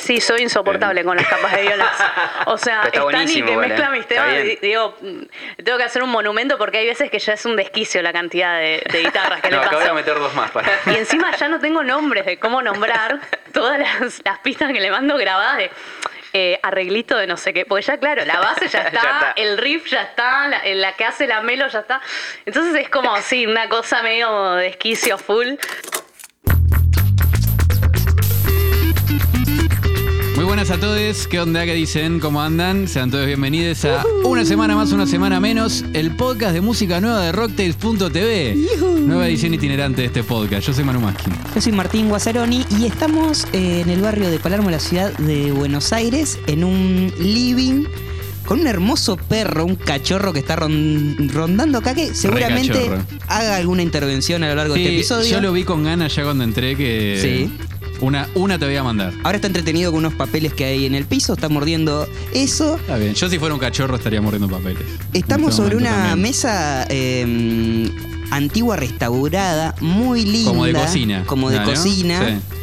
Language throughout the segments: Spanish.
Sí, soy insoportable con las capas de violas. O sea, Pero está Stani buenísimo, que igual, mezcla ¿eh? mis temas, digo, mm, tengo que hacer un monumento porque hay veces que ya es un desquicio la cantidad de, de guitarras que No, le acá voy a paso. meter dos más para. Y encima ya no tengo nombres de cómo nombrar todas las, las pistas que le mando grabadas de eh, arreglito de no sé qué. Porque ya, claro, la base ya está, Ya está. el riff ya está, la, la que hace la melo ya está. Entonces es como, sí, una cosa medio desquicio full. Buenas a todos, ¿qué onda? ¿Qué dicen? ¿Cómo andan? Sean todos bienvenidos a Una Semana Más, Una Semana Menos, el podcast de música nueva de Rocktails.tv. Nueva edición itinerante de este podcast. Yo soy Manu Maskin. Yo soy Martín Guazzaroni y estamos eh, en el barrio de Palermo, la ciudad de Buenos Aires, en un living con un hermoso perro, un cachorro que está ron- rondando acá, que seguramente haga alguna intervención a lo largo de este episodio. yo lo vi con ganas ya cuando entré que... Sí. Una, una te voy a mandar. Ahora está entretenido con unos papeles que hay en el piso, está mordiendo eso. Está bien. Yo si fuera un cachorro estaría mordiendo papeles. Estamos este sobre una también. mesa eh, antigua restaurada, muy linda. Como de cocina. Como de ¿no? cocina. Sí.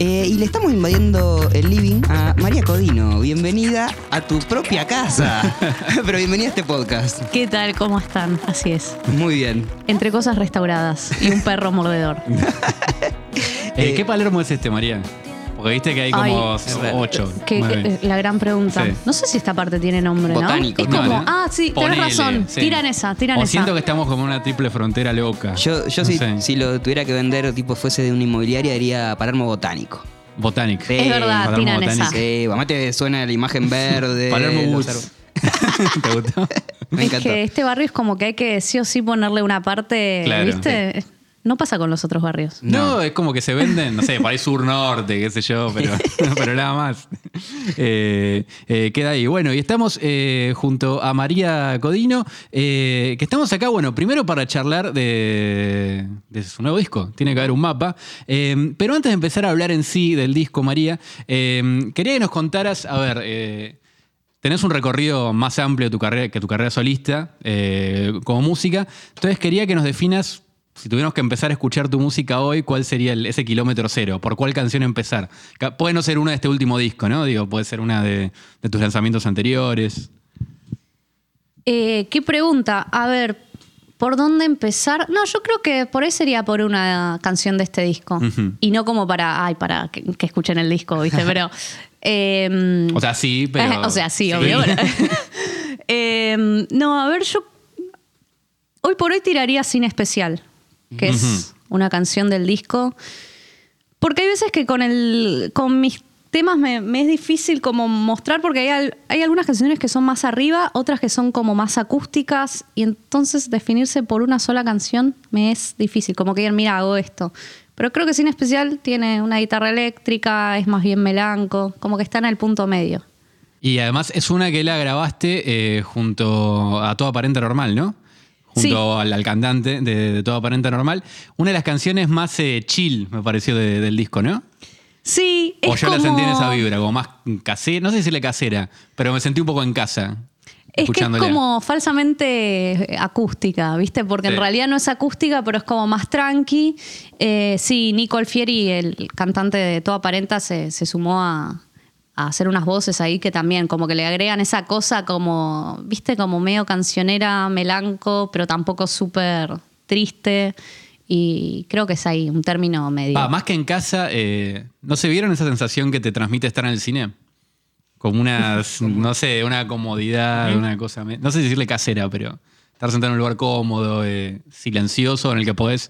Eh, y le estamos invadiendo el living a María Codino. Bienvenida a tu propia casa. Pero bienvenida a este podcast. ¿Qué tal? ¿Cómo están? Así es. Muy bien. Entre cosas restauradas y un perro mordedor. Eh, ¿Qué Palermo es este, María? Porque viste que hay como Ay. ocho. Que- que- la gran pregunta. Sí. No sé si esta parte tiene nombre, Botánico, ¿no? Es No, como, ¿no? ah, sí, Ponele, tenés razón. sí. Tiran esa, tiran o esa. siento que estamos como en una triple frontera loca. Yo, yo No si, lo tuviera que vender, tipo fuese de una inmobiliaria, diría Palermo Botánico. Botanic. Sí, Es verdad, Palermo tiran Botánico. esa. Sí, además te suena la imagen verde. Palermo Woods. ¿Te gustó? Me es encantó. que este barrio es como que hay que sí o sí ponerle una parte, Claro. ¿viste? No pasa con los otros barrios. No, es como que se venden, no sé, por ahí sur-norte, qué sé yo, pero, pero nada más. Eh, eh, queda ahí. Bueno, y estamos eh, junto a María Codino, eh, que estamos acá, bueno, primero para charlar de, de su nuevo disco, tiene que haber un mapa. Eh, pero antes de empezar a hablar en sí del disco, María, eh, quería que nos contaras, a ver, eh, Tenés un recorrido más amplio de tu carrera, que tu carrera solista eh, como música. Entonces quería que nos definas, si tuviéramos que empezar a escuchar tu música hoy, ¿cuál sería el- ese kilómetro cero? ¿Por cuál canción empezar? Puede no ser una de este último disco, ¿no? Digo, puede ser una de, de tus lanzamientos anteriores. Eh, ¿Qué pregunta? A ver, ¿por dónde empezar? No, yo creo que por ahí sería por una canción de este disco. Y no como para, ay, para que, que escuchen el disco, ¿viste? Pero. eh, O sea, sí, pero... o sea, sí, obvio. Eh, no, a ver, yo. Hoy por hoy tiraría Sin Especial, que es una canción del disco. Porque hay veces que con, el, con mis temas me, me es difícil como mostrar, porque hay, al- hay algunas canciones que son más arriba, otras que son como más acústicas, y entonces definirse por una sola canción me es difícil, como que mira, hago esto. Pero creo que Sin Especial tiene una guitarra eléctrica, es más bien melanco, como que está en el punto medio. Y además es una que la grabaste eh, junto a Toda Parenta Normal, ¿no? Junto Sí. al, al cantante de, de Toda Parenta Normal. Una de las canciones más eh, chill, me pareció, de- del disco, ¿no? Sí, es O yo como... la sentí en esa vibra, como más casera, no sé si decirle casera, pero me sentí un poco en casa. Es que es como falsamente eh, acústica, ¿viste? Porque Sí. en realidad no es acústica, pero es como más tranqui. Eh, sí, Nico Alfieri, el cantante de Toda Parenta, se, se sumó a, a hacer unas voces ahí que también como que le agregan esa cosa como, ¿viste? Como medio cancionera, melanco, pero tampoco súper triste. Y creo que es ahí un término medio. Va, más que en casa, eh, ¿no se vieron esa sensación que te transmite estar en el cine? Como una, no sé, una comodidad, una cosa, no sé decirle casera, pero estar sentado en un lugar cómodo, eh, silencioso, en el que podés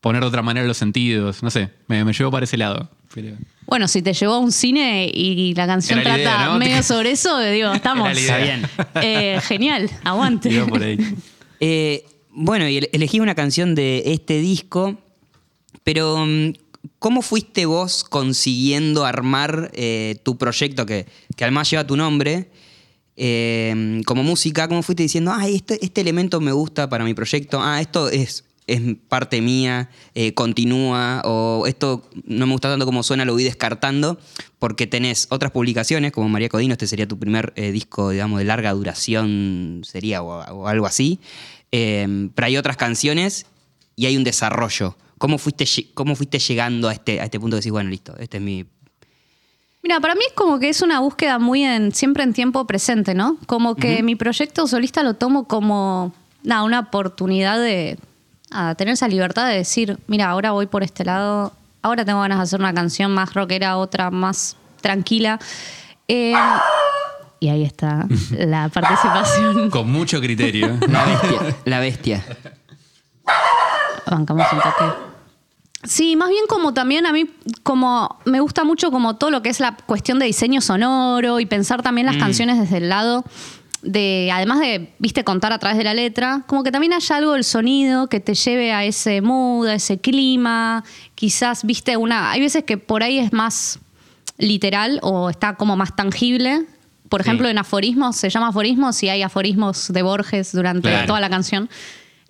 poner de otra manera los sentidos, no sé, me, me llevo para ese lado. Pero- Bueno, si te llevó a un cine y la canción Era la trata idea, ¿no? medio sobre eso, digo, estamos. La idea. Eh, genial, aguante. Iba por ahí. Eh, bueno, y ele- elegí una canción de este disco, pero mm, ¿cómo fuiste vos consiguiendo armar eh, tu proyecto que, que además lleva tu nombre? eh, como música, ¿cómo fuiste diciendo, ah, este, este elemento me gusta para mi proyecto, ah, esto es, es parte mía, eh, continúa, o esto no me gusta tanto como suena, lo voy descartando, porque tenés otras publicaciones, como María Codino, este sería tu primer eh, disco, digamos, de larga duración, sería, o, o algo así, Eh, pero hay otras canciones y hay un desarrollo. ¿Cómo fuiste, cómo fuiste llegando a este, a este punto de decir, bueno, listo, este es mi, Mira, para mí es como que es una búsqueda muy en, siempre en tiempo presente, ¿no? Como que mi proyecto solista lo tomo como nada, una oportunidad de a tener esa libertad de decir, mira, ahora voy por este lado, ahora tengo ganas de hacer una canción más rockera, otra más tranquila. Eh, y ahí está la participación. Con mucho criterio. La bestia. La bestia. Bancamos un toque. Sí, más bien como también a mí, como me gusta mucho como todo lo que es la cuestión de diseño sonoro y pensar también las canciones desde el lado de, además de, viste, contar a través de la letra, como que también haya algo del sonido que te lleve a ese mood, a ese clima, quizás, viste, una, hay veces que por ahí es más literal o está como más tangible. Por Sí. ejemplo, en aforismos, se llama aforismos y hay aforismos de Borges durante Claro. toda la canción.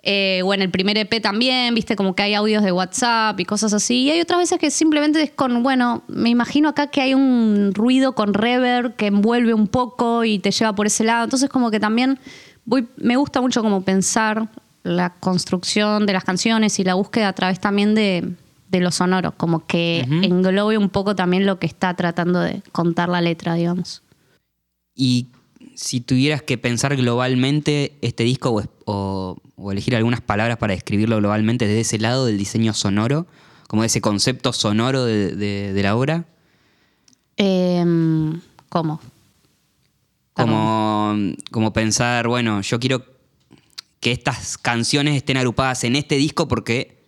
Eh, o en el primer EP también, viste, como que hay audios de WhatsApp y cosas así. Y hay otras veces que simplemente es con, bueno, me imagino acá que hay un ruido con reverb que envuelve un poco y te lleva por ese lado. Entonces, como que también voy, me gusta mucho como pensar la construcción de las canciones y la búsqueda a través también de, de lo sonoro, como que englobe un poco también lo que está tratando de contar la letra, digamos. Y si tuvieras que pensar globalmente este disco o, o- o elegir algunas palabras para describirlo globalmente desde ese lado del diseño sonoro, como de ese concepto sonoro de, de- de la obra, Em, ¿Cómo? como, como pensar, bueno, yo quiero que estas canciones estén agrupadas en este disco porque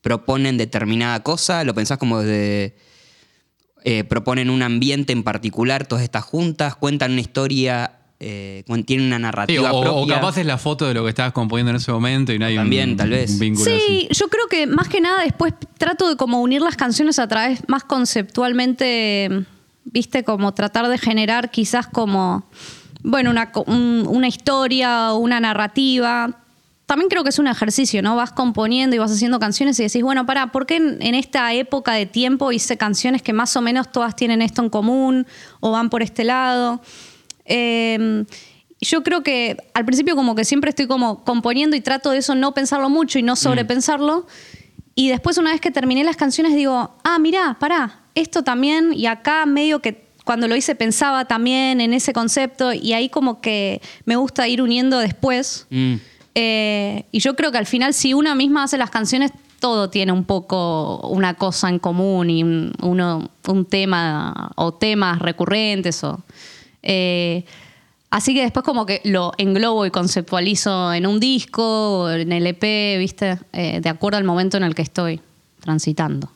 proponen determinada cosa, lo pensás como de... eh, proponen un ambiente en particular, todas estas juntas, cuentan una historia, eh, tienen una narrativa o, o propia. capaz es la foto de lo que estabas componiendo en ese momento y no hay un- También, tal vez. un vínculo así. Sí, yo creo que más que nada después trato de como unir las canciones a través más conceptualmente, viste, como tratar de generar quizás como, bueno, una, un- una historia o una narrativa. También creo que es un ejercicio, ¿no? Vas componiendo y vas haciendo canciones y decís, bueno, para, ¿por qué en, en esta época de tiempo hice canciones que más o menos todas tienen esto en común o van por este lado? Eh, yo creo que al principio como que siempre estoy como componiendo y trato de eso no pensarlo mucho y no sobrepensarlo. Y después una vez que terminé las canciones digo, ah, mirá, pará, esto también y acá medio que cuando lo hice pensaba también en ese concepto y ahí como que me gusta ir uniendo después. Mm. Eh, y yo creo que al final si una misma hace las canciones, todo tiene un poco una cosa en común y un, uno, un tema o temas recurrentes. O, eh, así que después como que lo englobo y conceptualizo en un disco en el EP, ¿viste? Eh, de acuerdo al momento en el que estoy transitando.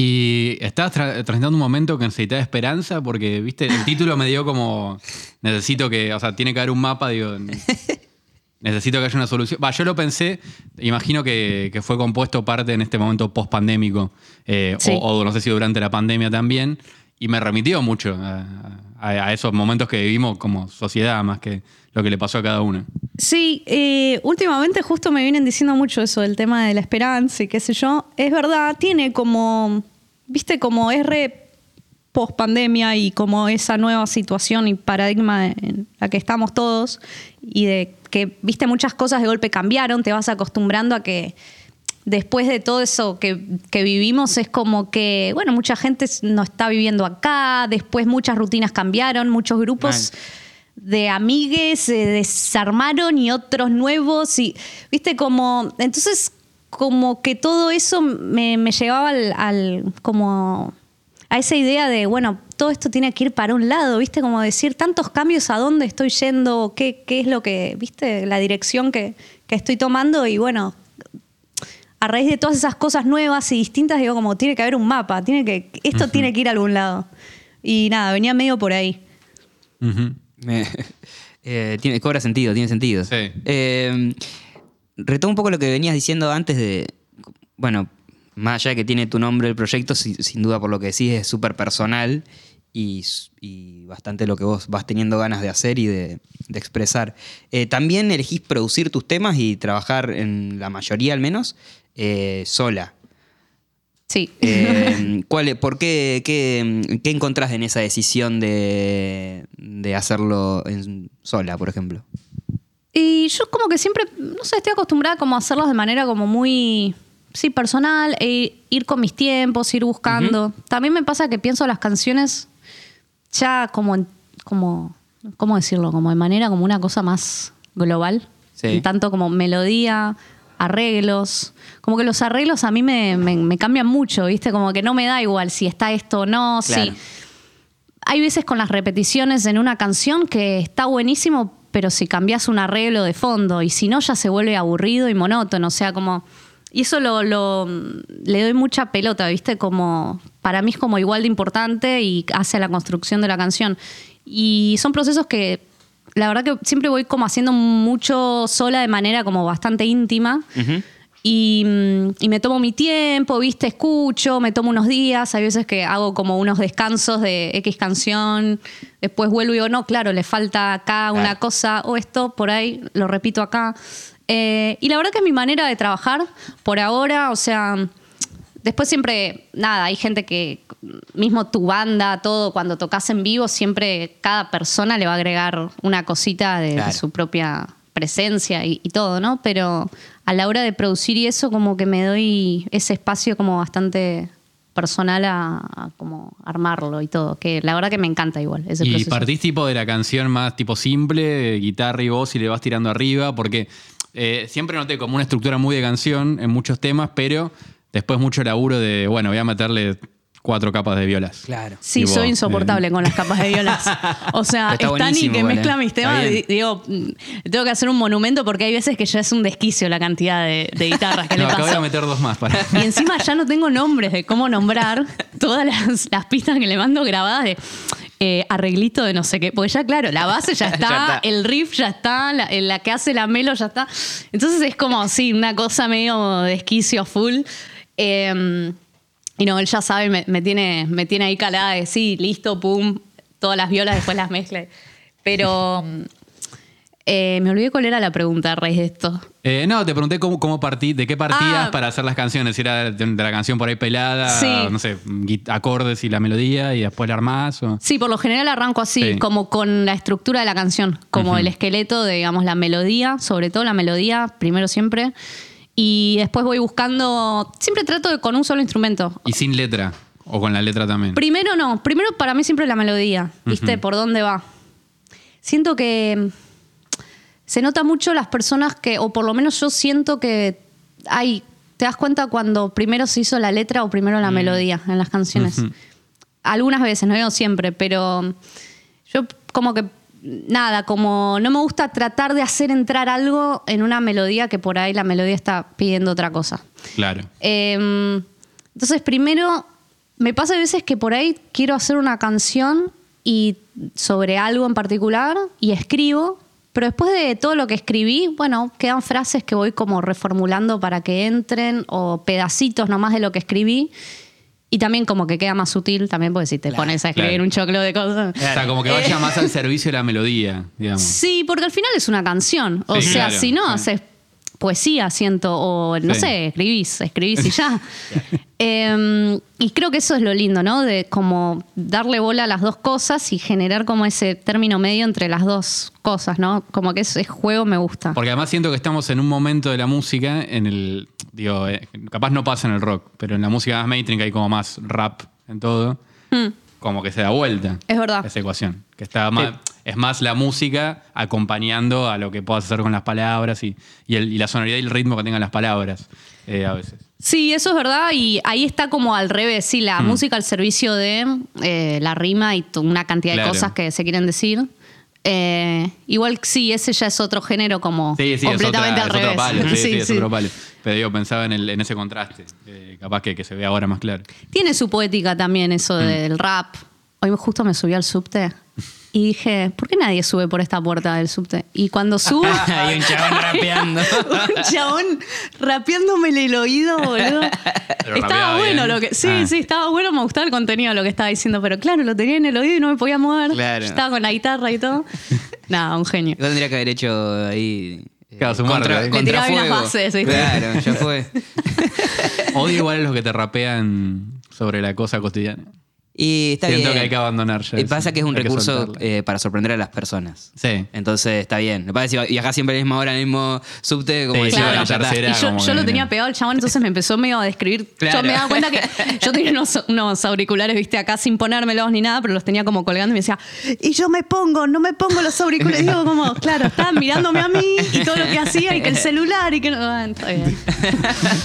Y estabas tra- transitando un momento que necesitaba esperanza porque, viste, el título me dio como, necesito que, o sea, tiene que haber un mapa, digo, necesito que haya una solución. Va, yo lo pensé, imagino que, que fue compuesto parte en este momento post-pandémico, eh, Sí. o, o no sé si durante la pandemia también, y me remitió mucho a, esos momentos que vivimos como sociedad, más que lo que le pasó a cada uno. Sí, eh, últimamente justo me vienen diciendo mucho eso del tema de la esperanza y qué sé yo. Es verdad, tiene como, viste, como es re post pandemia y como esa nueva situación y paradigma en la que estamos todos y de que, viste, muchas cosas de golpe cambiaron, te vas acostumbrando a que después de todo eso que, que vivimos es como que, bueno, mucha gente no está viviendo acá, después muchas rutinas cambiaron, muchos grupos de amigues se desarmaron y otros nuevos y viste como entonces como que todo eso me, me llevaba al, al- como a esa idea de bueno todo esto tiene que ir para un lado viste como decir tantos cambios a dónde estoy yendo qué, qué es lo que viste la dirección que, que estoy tomando y bueno a raíz de todas esas cosas nuevas y distintas digo como tiene que haber un mapa tiene que esto tiene que ir a algún lado y nada venía medio por ahí Ujú. Me- eh, tiene, cobra sentido, tiene sentido. Sí. Eh, retomo un poco lo que venías diciendo antes de. Bueno, más allá de que tiene tu nombre el proyecto, si- sin duda por lo que decís es súper personal y, bastante lo que vos vas teniendo ganas de hacer y de, de expresar. Eh, también elegís producir tus temas y trabajar en la mayoría al menos eh, sola. sí Eh, ¿cuál, es- ¿Por qué, qué, qué encontrás en esa decisión de, de hacerlo en- sola, por ejemplo? Y yo como que siempre, no sé, estoy acostumbrada como a hacerlos de manera como muy, sí, personal, e ir con mis tiempos, ir buscando. También me pasa que pienso las canciones ya como, en- como, ¿cómo decirlo? Como de manera como una cosa más global. Sí. Tanto como melodía, arreglos. Como que los arreglos a mí me, me- me cambian mucho, ¿viste? Como que no me da igual si está esto o no. Claro. Si, hay veces con las repeticiones en una canción que está buenísimo, pero si cambias un arreglo de fondo y si no ya se vuelve aburrido y monótono, o sea, como y eso lo, lo- le doy mucha pelota, ¿viste? Como para mí es como igual de importante y hace la construcción de la canción. Y son procesos que la verdad que siempre voy como haciendo mucho sola de manera como bastante íntima. Y, mm, y me tomo mi tiempo, viste, escucho, me tomo unos días, hay veces que hago como unos descansos de X canción, después vuelvo y digo, no, claro, le falta acá una Claro. cosa o esto, por ahí lo repito acá. Eh, y la verdad que es mi manera de trabajar por ahora, o sea, después siempre, nada, hay gente que, mismo tu banda, todo, cuando tocas en vivo, siempre cada persona le va a agregar una cosita de, su propia presencia y, y todo, ¿no? Pero a la hora de producir y eso, como que me doy ese espacio como bastante personal a, a como armarlo y todo, que la verdad que me encanta igual ese Y proceso. partís tipo de la canción más tipo simple, guitarra y voz y le vas tirando arriba, porque eh, siempre noté como una estructura muy de canción en muchos temas, pero después mucho laburo de, bueno, voy a meterle cuatro capas de violas. Claro. Sí, Tipo, soy insoportable eh. con las capas de violas. O sea, está buenísimo, que mezcla ¿eh? mis temas. Digo, mm, tengo que hacer un monumento porque hay veces que ya es un desquicio la cantidad de, de guitarras que No, le acabo de meter dos más para. Y encima ya no tengo nombres de cómo nombrar todas las, las pistas que le mando grabadas de eh, arreglito de no sé qué. Porque ya, claro, la base ya está, Ya está. el riff ya está, la, la que hace la melo ya está. Entonces es como, sí, una cosa medio desquicio full. Eh, y no, él ya sabe, me, me tiene, me tiene ahí calada de sí, listo, pum, todas las violas, después las mezcla. Pero eh, me olvidé cuál era la pregunta a raíz de esto. Eh, no, te pregunté cómo, cómo partí, de qué partías Ah. para hacer las canciones. Si era de, de la canción por ahí pelada, Sí. no sé, acordes y la melodía y después la armás. O... Sí, por lo general arranco así, Sí. como con la estructura de la canción, como Ujú. el esqueleto de, digamos, la melodía, sobre todo la melodía, primero siempre. Y después voy buscando, siempre trato de con un solo instrumento. Y sin letra, o con la letra también. Primero no, primero para mí siempre la melodía, ¿viste? Por dónde va. Siento que mm, se nota mucho las personas que, o por lo menos yo siento que hay, te das cuenta cuando primero se hizo la letra o primero la melodía en las canciones. Ujú. Algunas veces, no digo siempre, pero yo como que, nada, como no me gusta tratar de hacer entrar algo en una melodía que por ahí la melodía está pidiendo otra cosa. Claro. Eh, entonces, primero, me pasa a veces que por ahí quiero hacer una canción y sobre algo en particular y escribo, pero después de todo lo que escribí, bueno, quedan frases que voy como reformulando para que entren o pedacitos nomás de lo que escribí. Y también como que queda más sutil también, porque si te Claro, pones a escribir claro. un choclo de cosas. O sea, como que vaya más al servicio de la melodía, digamos. Sí, porque al final es una canción. O Sí, sea, claro, si no, sí. haces poesía, siento, o no Sí. sé, escribís, escribís y ya. Eh, y creo que eso es lo lindo, ¿no? De como darle bola a las dos cosas y generar como ese término medio entre las dos cosas, ¿no? Como que ese juego me gusta. Porque además siento que estamos en un momento de la música en el. Digo, eh, capaz no pasa en el rock, pero en la música más mainstream que hay como más rap en todo, Mm, como que se da vuelta. Es verdad. Esa ecuación. Que está más, es más la música acompañando a lo que puedas hacer con las palabras y, y el- y la sonoridad y el ritmo que tengan las palabras eh, a veces. Sí, eso es verdad y ahí está como al revés, sí, la Mm. música al servicio de eh, la rima y una cantidad Claro. de cosas que se quieren decir. Eh, igual sí, ese ya es otro género como Sí, sí, completamente es, al es revés. otro palo. Sí, sí, Sí, es sí. otro palo. Pero digo, pensaba en, el- en ese contraste, eh, capaz que, que se ve ahora más claro. Tiene su poética también eso Mm. del rap. Hoy justo me subí al subte y dije, ¿por qué nadie sube por esta puerta del subte? Y cuando subo, Hay un chabón rapeando. un chabón rapeándome el oído, boludo. Pero estaba bueno bien. lo que. Sí, Ah. sí, estaba bueno, me gustaba el contenido de lo que estaba diciendo, pero claro, lo tenía en el oído y no me podía mover. Claro. Estaba con la guitarra y todo. Nada, un genio. Yo tendría que haber hecho ahí. Eh, Claro, su marca, ¿eh? Le tiraba unas contrafuego. bases, ¿viste? Claro, ya fue. Odio igual a los que te rapean sobre la cosa cotidiana. Y está Siento bien. que hay que abandonar ya Y eso. pasa que es un Hay que recurso soltarla. eh, para sorprender a las personas. Sí. Entonces está bien. Me parece que viajar siempre a la misma hora, el mismo subte, como Sí, decía, claro, bueno, la ya está. Y yo, como yo lo tenía pegado el chabón, entonces me empezó medio a describir. Claro. Yo me daba cuenta que yo tenía unos, unos auriculares, viste, acá sin ponérmelos ni nada, pero los tenía como colgando y me decía, y yo me pongo, no me pongo los auriculares. Digo, como, claro, estaban mirándome a mí y todo lo que hacía y que el celular y que no. Ah, está bien.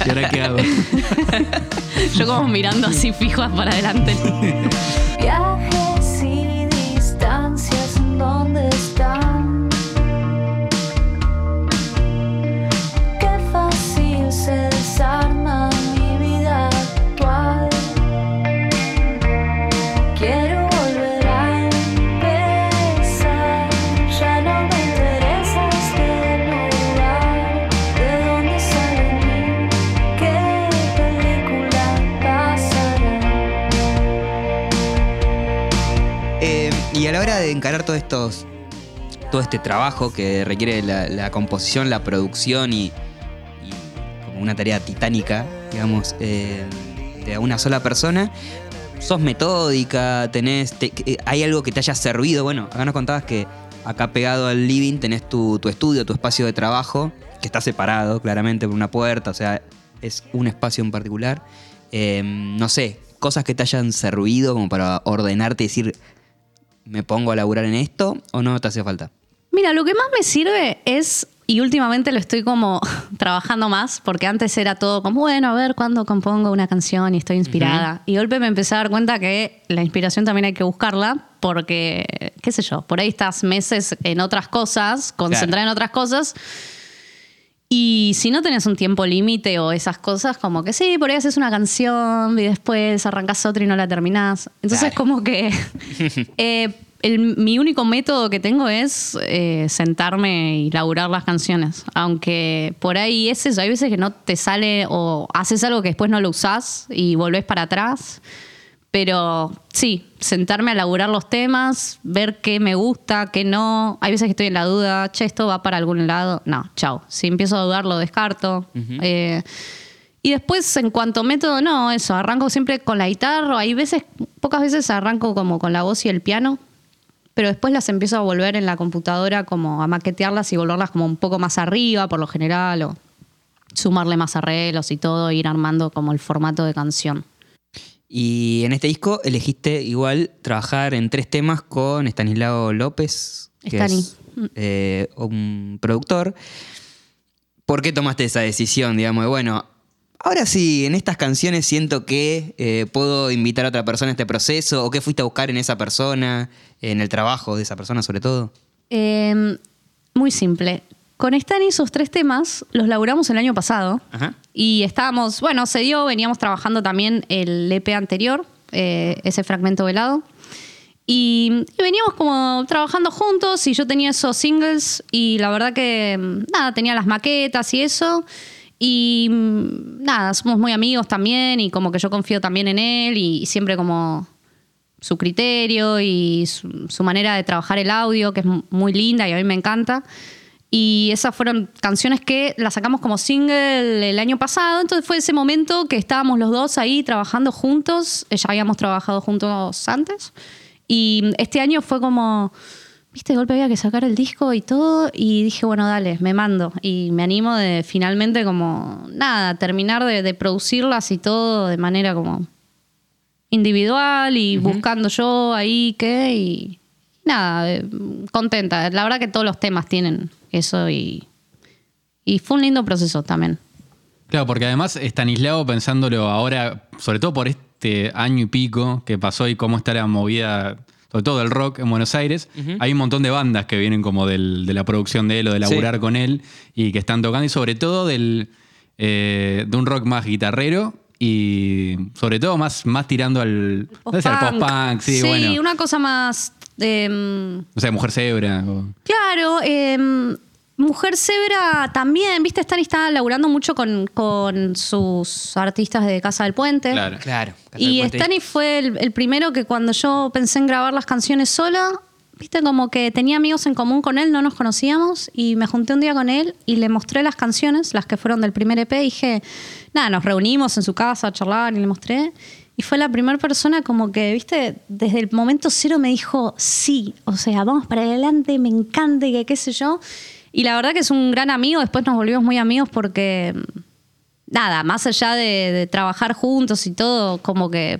¿Y ahora qué hago? Yo como mirando así fijas para adelante. Viajes y distancias en donde están. Este trabajo que requiere la, composición, la producción y, como una tarea titánica, digamos, eh, de una sola persona, sos metódica, tenés, te- eh, hay algo que te haya servido. Bueno, acá nos contabas que acá pegado al living tenés tu, tu estudio, tu espacio de trabajo, que está separado claramente por una puerta, o sea, es un espacio en particular. Eh, no sé, cosas que te hayan servido como para ordenarte y decir, ¿me pongo a laburar en esto o no te hace falta? Mira, lo que más me sirve es, y últimamente lo estoy como trabajando más, porque antes era todo como, bueno, a ver cuándo compongo una canción y estoy inspirada. Y de golpe me empecé a dar cuenta que la inspiración también hay que buscarla, porque, qué sé yo, por ahí estás meses en otras cosas, concentrada en otras cosas. Y si no tenés un tiempo límite o esas cosas, como que sí, por ahí haces una canción y después arrancas otra y no la terminás. Entonces, Claro. como que eh, el- mi único método que tengo es eh, sentarme y laburar las canciones. Aunque por ahí es eso, hay veces que no te sale o haces algo que después no lo usás y volvés para atrás. Pero sí, sentarme a laburar los temas, ver qué me gusta, qué no. Hay veces que estoy en la duda, che, esto va para algún lado. No, chao. Si empiezo a dudar, lo descarto. Eh, y después, en cuanto a método, no, eso, arranco siempre con la guitarra. Hay veces, pocas veces arranco como con la voz y el piano, pero después las empiezo a volver en la computadora, como a maquetearlas y volverlas como un poco más arriba, por lo general, o sumarle más arreglos y todo, e ir armando como el formato de canción. Y en este disco elegiste igual trabajar en tres temas con Estanislao López, que Stani. es eh, un productor. ¿Por qué tomaste esa decisión? Digamos, bueno, ahora sí, en estas canciones siento que eh, puedo invitar a otra persona a este proceso, o qué fuiste a buscar en esa persona, en el trabajo de esa persona sobre todo. Eh, muy simple. Con Stan y sus tres temas los laburamos el año pasado. Ajá. Y estábamos, bueno, se dio, veníamos trabajando también el EP anterior, eh, ese fragmento velado. Y, y veníamos como trabajando juntos y yo tenía esos singles y la verdad que, mm, nada, tenía las maquetas y eso. Y mm, nada, somos muy amigos también y como que yo confío también en él y, y siempre como su criterio y su, su manera de trabajar el audio, que es mu- muy linda y a mí me encanta. Y esas fueron canciones que las sacamos como single el año pasado. Entonces fue ese momento que estábamos los dos ahí trabajando juntos. Eh, Ya habíamos trabajado juntos antes. Y este año fue como, viste, de golpe había que sacar el disco y todo. Y dije, bueno, dale, me mando. Y me animo de finalmente como, nada, terminar de, de producirlas y todo de manera como individual y buscando yo ahí qué y nada, eh, contenta. La verdad que todos los temas tienen eso y, y fue un lindo proceso también. Claro, porque además Estanislao, pensándolo ahora, sobre todo por este año y pico que pasó y cómo está la movida, sobre todo del rock en Buenos Aires, hay un montón de bandas que vienen como del- de la producción de él o de laburar Sí. con él y que están tocando, y sobre todo del, eh, de un rock más guitarrero y sobre todo más, más tirando al, no Post-punk. sí, Sí, bueno. una cosa más... em, No sé, Mujer Zebra. o- Claro, em, Mujer Zebra también, viste, Stan está laburando mucho con, con sus artistas de Casa del Puente. Claro. Claro. Y Stani fue el, el primero que cuando yo pensé en grabar las canciones sola, viste, como que tenía amigos en común con él, no nos conocíamos, y me junté un día con él y le mostré las canciones, las que fueron del primer EP, y dije, nada, nos reunimos en su casa a charlar y le mostré. Y fue la primera persona como que, viste, desde el momento cero me dijo, sí, o sea, vamos para adelante, me encanta, y que qué sé yo. Y la verdad que es un gran amigo, después nos volvimos muy amigos porque, nada, más allá de, de trabajar juntos y todo, como que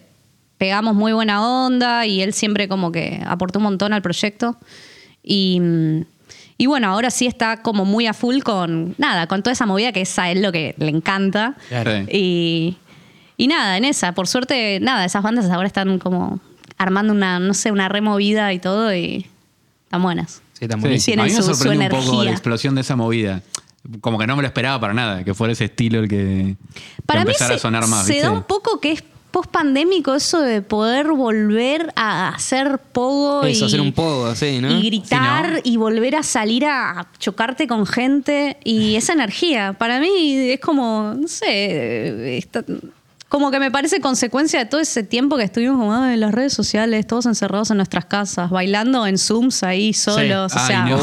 pegamos muy buena onda y él siempre como que aportó un montón al proyecto. Y, y bueno, ahora sí está como muy a full con, nada, con toda esa movida que es a él lo que le encanta. Claro. Y, y nada, en esa, por suerte, nada, esas bandas ahora están como armando una, no sé, una removida y todo y están buenas. Sí, está Sí, buenísimo. a mí me su sorprendió un poco la explosión de esa movida. Como que no me lo esperaba para nada, que fuera ese estilo el que, que Para mí empezara se, a sonar más. se ¿viste? da un poco que es post pandémico eso de poder volver a hacer pogo Eso, y, hacer un pogo, sí, ¿no? y gritar Sí, ¿no? y volver a salir a chocarte con gente y esa energía. Para mí es como, no sé, está- como que me parece consecuencia de todo ese tiempo que estuvimos como "Ay, en las redes sociales, todos encerrados en nuestras casas, bailando en Zooms ahí solos. O Ay, sea, no.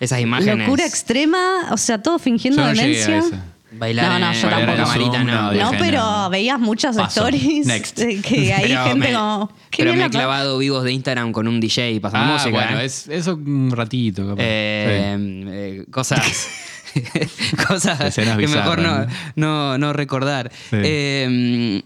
Esas imágenes. locura extrema, o sea, todo fingiendo Yo no demencia. Bailar No, no, en, yo bailar tampoco. Zoom, no. no, No, Dije, pero veías muchas Paso. stories Next. que hay Pero gente me, como. qué pero me he clavado vivos de Instagram con un DJ pasando Ah, música. bueno, ¿eh? es, eso un ratito. capaz. Eh, Sí. eh, cosas cosas Escenas que mejor no, no, no recordar. Sí. Eh,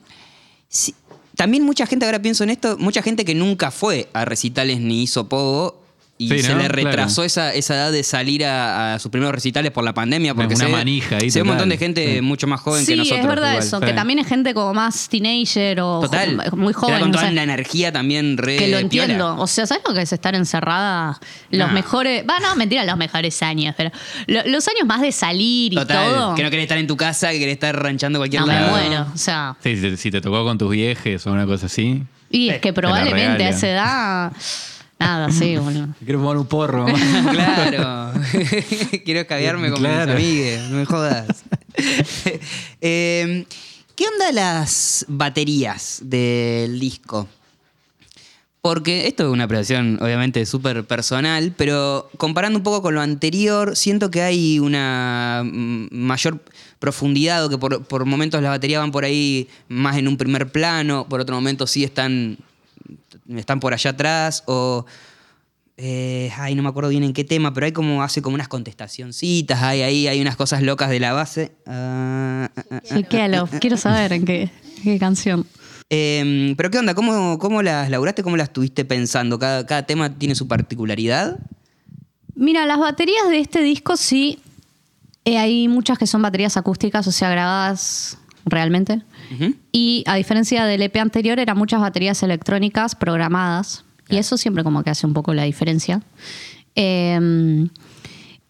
sí, también mucha gente, ahora pienso en esto, mucha gente que nunca fue a recitales ni hizo pogo y Sí, se ¿no? le retrasó Claro. esa, esa edad de salir a, a sus primeros recitales por la pandemia. Porque Una se ve- manija ahí se ve un montón de gente Sí. mucho más joven Sí, que nosotros. es verdad igual. eso, Sí. que también es gente como más teenager o Total. jo- muy joven. con toda sé. la energía también re que lo piola. entiendo. O sea, ¿sabes lo que es estar encerrada? Los No. mejores. Va, no, mentira, los mejores años, pero lo- los años más de salir y Total, todo. que no querés estar en tu casa, que querés estar ranchando cualquier no me lado. muero. O sea, Sí, si, te, si te tocó con tus viejes o una cosa así. y es que probablemente a esa edad. Nada, sí, boludo. Quiero fumar un porro. Claro. Quiero escabearme con Claro. mis amigues, no me jodas. Eh, ¿Qué onda las baterías del disco? Porque esto es una apreciación obviamente súper personal, pero comparando un poco con lo anterior, siento que hay una mayor profundidad o que por, por momentos las baterías van por ahí más en un primer plano, por otro momento sí están, están por allá atrás o... eh, ay, no me acuerdo bien en qué tema, pero hay como hace como unas contestacioncitas, hay ahí, hay unas cosas locas de la base. Chequéalo. Quiero saber en qué, qué canción. Eh, pero ¿qué onda? ¿Cómo, cómo las laburaste? ¿Cómo las estuviste pensando? ¿Cada, cada tema tiene su particularidad? Mira, las baterías de este disco sí. eh, hay muchas que son baterías acústicas, o sea, grabadas realmente. Y a diferencia del EP anterior, eran muchas baterías electrónicas programadas. Y eso siempre como que hace un poco la diferencia. Eh,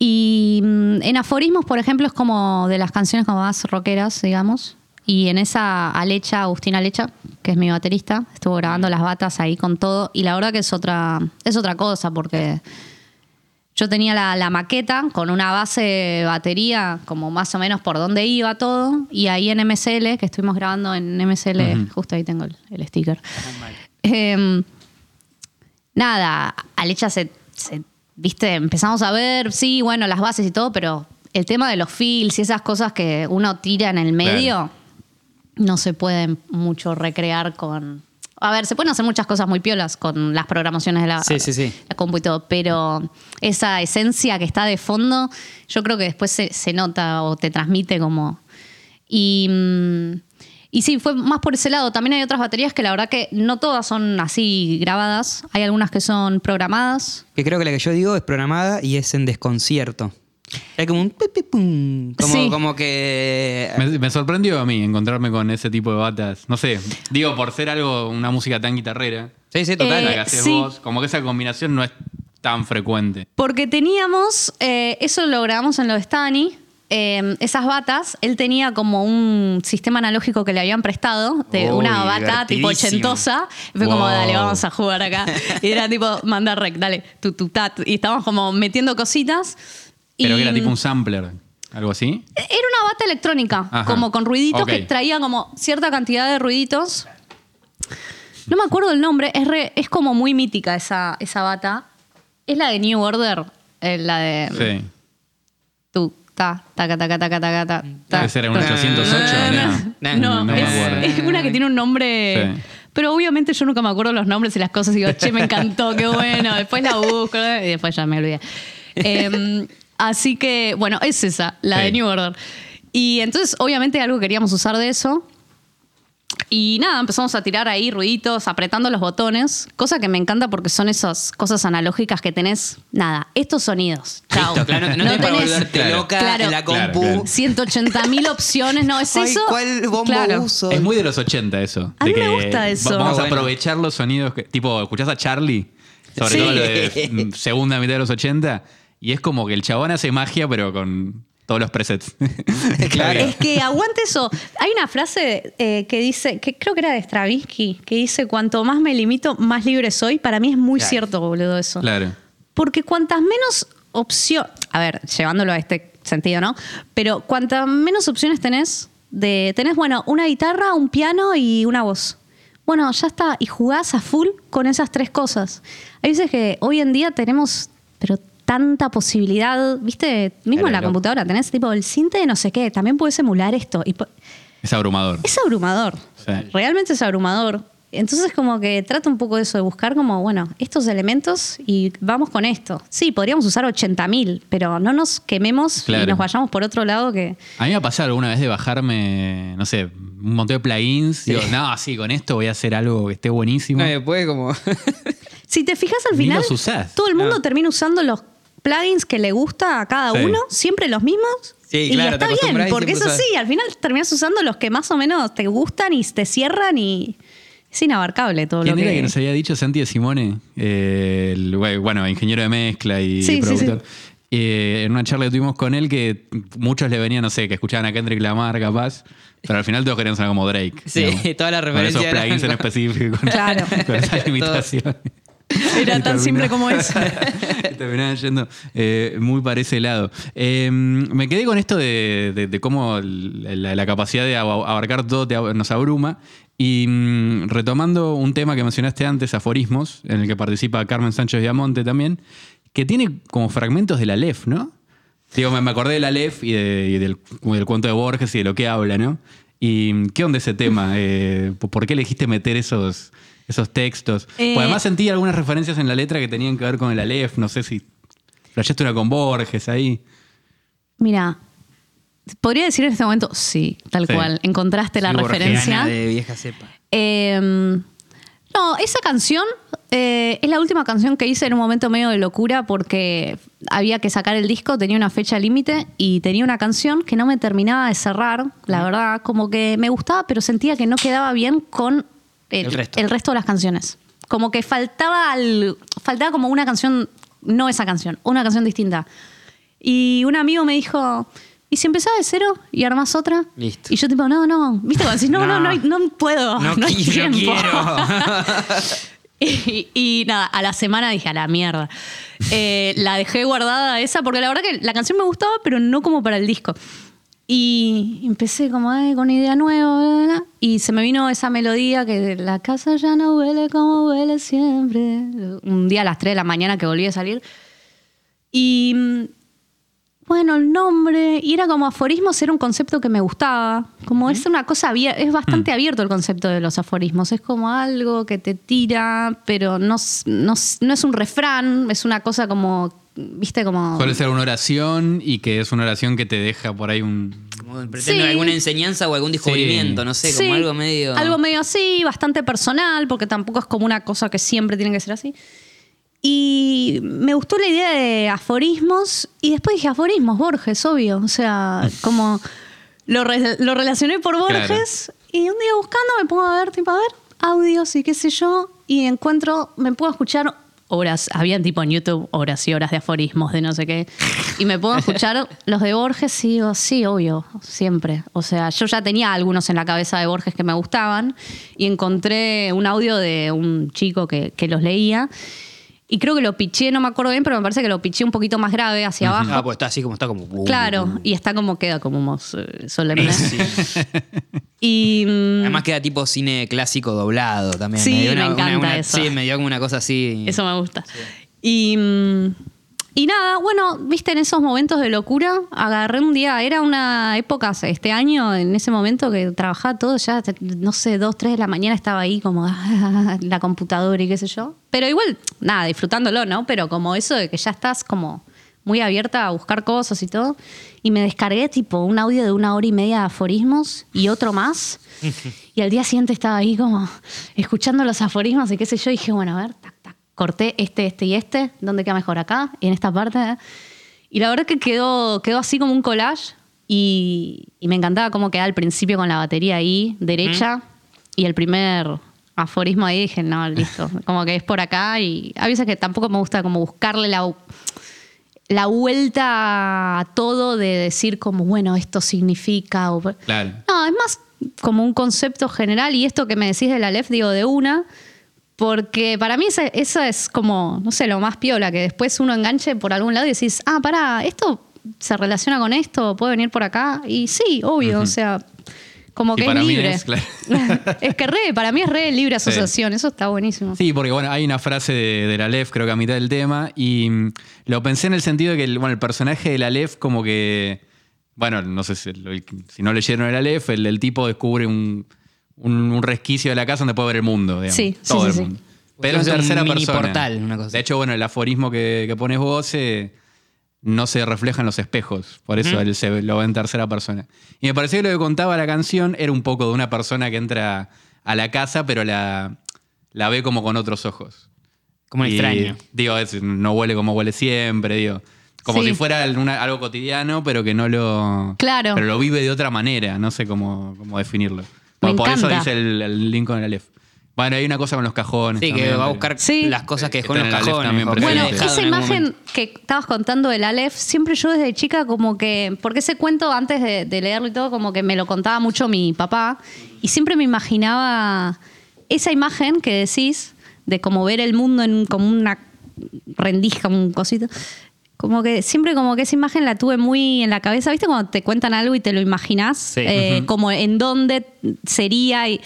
y mm, en Aforismos, por ejemplo, es como de las canciones como más rockeras, digamos. Y en esa Alecha, Agustina Alecha, que es mi baterista, estuvo grabando las batas ahí con todo. Y la verdad que es otra, es otra cosa, porque yo tenía la, la maqueta con una base de batería, como más o menos por dónde iba todo. Y ahí en MSL, que estuvimos grabando en MSL, justo ahí tengo el, el sticker. Em, nada, Alecha se, se- viste, empezamos a ver, sí, bueno, las bases y todo, pero el tema de los feels y esas cosas que uno tira en el medio no se pueden mucho recrear con. A ver, se pueden hacer muchas cosas muy piolas con las programaciones de la, Sí, sí, sí. la compu y todo, pero esa esencia que está de fondo, yo creo que después se, se nota o te transmite como. Y, mm, y sí, fue más por ese lado. También hay otras baterías que la verdad que no todas son así grabadas. Hay algunas que son programadas. Que creo que la que yo digo es programada y es en desconcierto. Hay como un... pum, como, Sí. como que... Me, me sorprendió a mí encontrarme con ese tipo de batas. No sé, digo, por ser algo, una música tan guitarrera, Sí, sí, total. la Eh, que haces sí. vos, como que esa combinación no es tan frecuente. Porque teníamos, eh, eso lo grabamos en lo de Stani, eh, esas batas, él tenía como un sistema analógico que le habían prestado, de Uy, una bata tipo ochentosa. Y fue como, dale, vamos a jugar acá. Y era tipo, manda rec, dale, tu, tu, tat. Y estábamos como metiendo cositas. Pero y que era tipo un sampler, algo así. Era una bata electrónica, Ajá. como con ruiditos que traía como cierta cantidad de ruiditos. No me acuerdo el nombre, es, re- es como muy mítica esa, esa bata. Es la de New Order, eh, la de Sí. tu, ta, taca, taca, taca, taca, ta, ta. Debe ser un ta. 808, No, no. no, No me es, acuerdo. es una que tiene un nombre. Sí. Pero obviamente yo nunca me acuerdo los nombres y las cosas y digo, che, me encantó, qué bueno. Después la busco y después ya me olvidé. Em, así que, bueno, es esa, la Sí. de New Order. Y entonces, obviamente, algo queríamos usar de eso. Y nada, empezamos a tirar ahí ruiditos, apretando los botones, cosa que me encanta porque son esas cosas analógicas que tenés. Nada, estos sonidos. Chao. Listo, claro, no, tenés para volverte Claro. loca Claro. en la compu. claro. 180 mil opciones, no es Ay, eso. ¿Cuál bombo Claro. uso? Es muy de los 80 eso. A de mí me gusta eso. va- Vamos Ah, a bueno. aprovechar los sonidos que. Tipo, ¿escuchás a Charlie? Sobre Sí. todo lo de segunda mitad de los 80. Y es como que el chabón hace magia, pero con todos los presets. Claro. Es que aguante eso. Hay una frase eh, que dice, que creo que era de Stravinsky, que dice, cuanto más me limito, más libre soy. Para mí es muy Claro. cierto, boludo, eso. Claro. Porque cuantas menos opciones, a ver, llevándolo a este sentido, ¿no? Pero cuantas menos opciones tenés, de, tenés, bueno, una guitarra, un piano y una voz. Bueno, ya está, y jugás a full con esas tres cosas. Hay veces que hoy en día tenemos, pero tanta posibilidad, viste, mismo en la computadora, tenés tipo el cinte de no sé qué, también puedes emular esto. Y Es abrumador. es abrumador, Sí. realmente es abrumador. Entonces como que trata un poco de eso, de buscar como, bueno, estos elementos y vamos con esto. Sí, podríamos usar 80.000, pero no nos quememos Claro. y nos vayamos por otro lado que... A mí me ha pasado alguna vez de bajarme, no sé, un montón de plugins. Digo, no, sí, con esto voy a hacer algo que esté buenísimo. No, después como... Si te fijas al final, todo el mundo No. termina usando los plugins que le gusta a cada Sí. uno, siempre los mismos. Sí, y claro, te está bien, porque eso sí, al final terminas usando los que más o menos te gustan y te cierran y es inabarcable todo ¿Quién lo era que... que nos había dicho Santi de Simone? Eh, el, bueno, ingeniero de mezcla y Sí, sí, productor. Eh, en una charla que tuvimos con él que muchos le venían, no sé, que escuchaban a Kendrick Lamar capaz, pero al final todos querían sonar como Drake. Sí, toda la Con esos plugins en específico. Con, Claro. con esas limitaciones. Era tan simple como eso. terminaban yendo eh, muy para ese lado. Eh, me quedé con esto de, de- de cómo la, la capacidad de ab- abarcar todo te nos abruma. Y mm, retomando un tema que mencionaste antes, aforismos, en el que participa Carmen Sánchez Viamonte también, que tiene como fragmentos de la LEF, ¿no? Digo, me, me acordé de la LEF y, de- y del, del cuento de Borges y de lo que habla, ¿no? ¿Y qué onda ese tema? Eh, ¿Por qué elegiste meter esos, esos textos? Eh, Pues además sentí algunas referencias en la letra que tenían que ver con el Aleph, no sé si flasheaste una con Borges ahí. Mira, podría decir en este momento, sí, tal Sí. cual, encontraste la referencia. de vieja cepa. Eh, no, esa canción eh, es la última canción que hice en un momento medio de locura porque había que sacar el disco, tenía una fecha límite y tenía una canción que no me terminaba de cerrar, la verdad, como que me gustaba, pero sentía que no quedaba bien con el, El resto. el resto de las canciones. Como que faltaba, al- faltaba como una canción, no esa canción, una canción distinta. Y un amigo me dijo, ¿y si empezás de cero y armás otra? Listo. Y yo tipo, no, no, viste, cuando decís, no, no, no, No. no puedo, no, No, hay qui- tiempo. quiero. y, y nada, a la semana dije, a la mierda. Eh, la dejé guardada esa porque la verdad que la canción me gustaba, pero no como para el disco. Y empecé como "Ay, con idea nueva, bla, bla, bla", y se me vino esa melodía que la casa ya no huele como huele siempre. Un día a las 3 de la mañana que volví a salir. Y mm, bueno, el nombre, y era como aforismos, era un concepto que me gustaba. Como es una cosa es bastante abierto el concepto de los aforismos. Es como algo que te tira, pero no, no, no es un refrán, es una cosa como, viste, como. Suele ser una oración y que es una oración que te deja por ahí un... Como pretendo Sí. alguna enseñanza o algún descubrimiento, no sé, como Sí, algo medio. Algo medio así, bastante personal, porque tampoco es como una cosa que siempre tiene que ser así. Y me gustó la idea de aforismos, y después dije aforismos, Borges, obvio. O sea, como lo, re- lo relacioné por Borges, y un día buscando me pongo a ver, tipo, a ver, audios y qué sé yo, y encuentro, me puedo escuchar horas, habían tipo en YouTube horas y horas de aforismos, de no sé qué, y me puedo escuchar los de Borges y digo, sí, obvio, siempre. O sea, yo ya tenía algunos en la cabeza de Borges que me gustaban, y encontré un audio de un chico que, que los leía, y creo que lo piché, no me acuerdo bien, pero me parece que lo piché un poquito más grave hacia abajo. Ah, pues está así como está como. Claro, y está como queda como mos- eh, solemne. Y mm, Además queda tipo cine clásico doblado también. Sí, dio me encanta eso. Sí, me dio como una cosa así. eso me gusta. Y mm, y nada, bueno, viste, en esos momentos de locura, agarré un día, era una época, este año, en ese momento que trabajaba todo, ya, no sé, dos, tres de la mañana estaba ahí como la computadora y qué sé yo. Pero igual, nada, disfrutándolo, ¿no? Pero como eso de que ya estás como muy abierta a buscar cosas y todo. Y me descargué tipo un audio de una hora y media de aforismos y otro más. y al día siguiente estaba ahí como escuchando los aforismos y qué sé yo. Y dije, bueno, a ver, corté este, este y este. ¿Dónde queda mejor acá? Y en esta parte. Y la verdad que quedó, quedó así como un collage. Y, y me encantaba cómo quedaba al principio con la batería ahí, derecha. Y el primer aforismo ahí dije, no, listo. Como que es por acá. Y a veces que tampoco me gusta como buscarle la la vuelta a todo de decir como, bueno, esto significa... o- Claro. No, es más como un concepto general y esto que me decís de la LEF digo de una, porque para mí esa- eso es como, no sé, lo más piola, que después uno enganche por algún lado y decís, ah, pará, esto se relaciona con esto, puede venir por acá. Y sí, obvio, o sea, como Y que es mí libre. es, claro. es que re, para mí es re libre asociación, eso está buenísimo. Sí, porque bueno, hay una frase de, de la Lef, creo que a mitad del tema, y mm, lo pensé en el sentido de que el, bueno, el personaje de la Lef, como que, bueno, no sé si no leyeron el Aleph, el, el tipo descubre un, un- un resquicio de la casa donde puede ver el mundo, digamos. Sí, sí, todo sí, el sí. mundo. Pero en Es un tercera mini persona. portal, una cosa de hecho, bueno, el aforismo que, que pones vos eh, no se refleja en los espejos, por eso él se lo ve en tercera persona. Y me pareció que lo que contaba la canción era un poco de una persona que entra a la casa, pero la, la ve como con otros ojos. Como un Y, extraño. Digo, es- no huele como huele siempre, digo. Como Sí. si fuera una- algo cotidiano, pero que no lo. Claro. Pero lo vive de otra manera, no sé cómo, cómo definirlo. Me Bueno, por eso encanta. dice el, el Lincoln Aleph. Bueno, hay una cosa con los cajones. Sí, que va a buscar Sí. las cosas que dejó en los cajones. también. Bueno, esa imagen que estabas contando del Aleph, siempre yo desde chica como que, porque ese cuento antes de, de leerlo y todo, como que me lo contaba mucho mi papá, y siempre me imaginaba esa imagen que decís, de como ver el mundo en como una rendija, un cosito. Como que siempre como que esa imagen la tuve muy en la cabeza, ¿viste? Cuando te cuentan algo y te lo imaginás, Sí. eh, como en dónde sería y,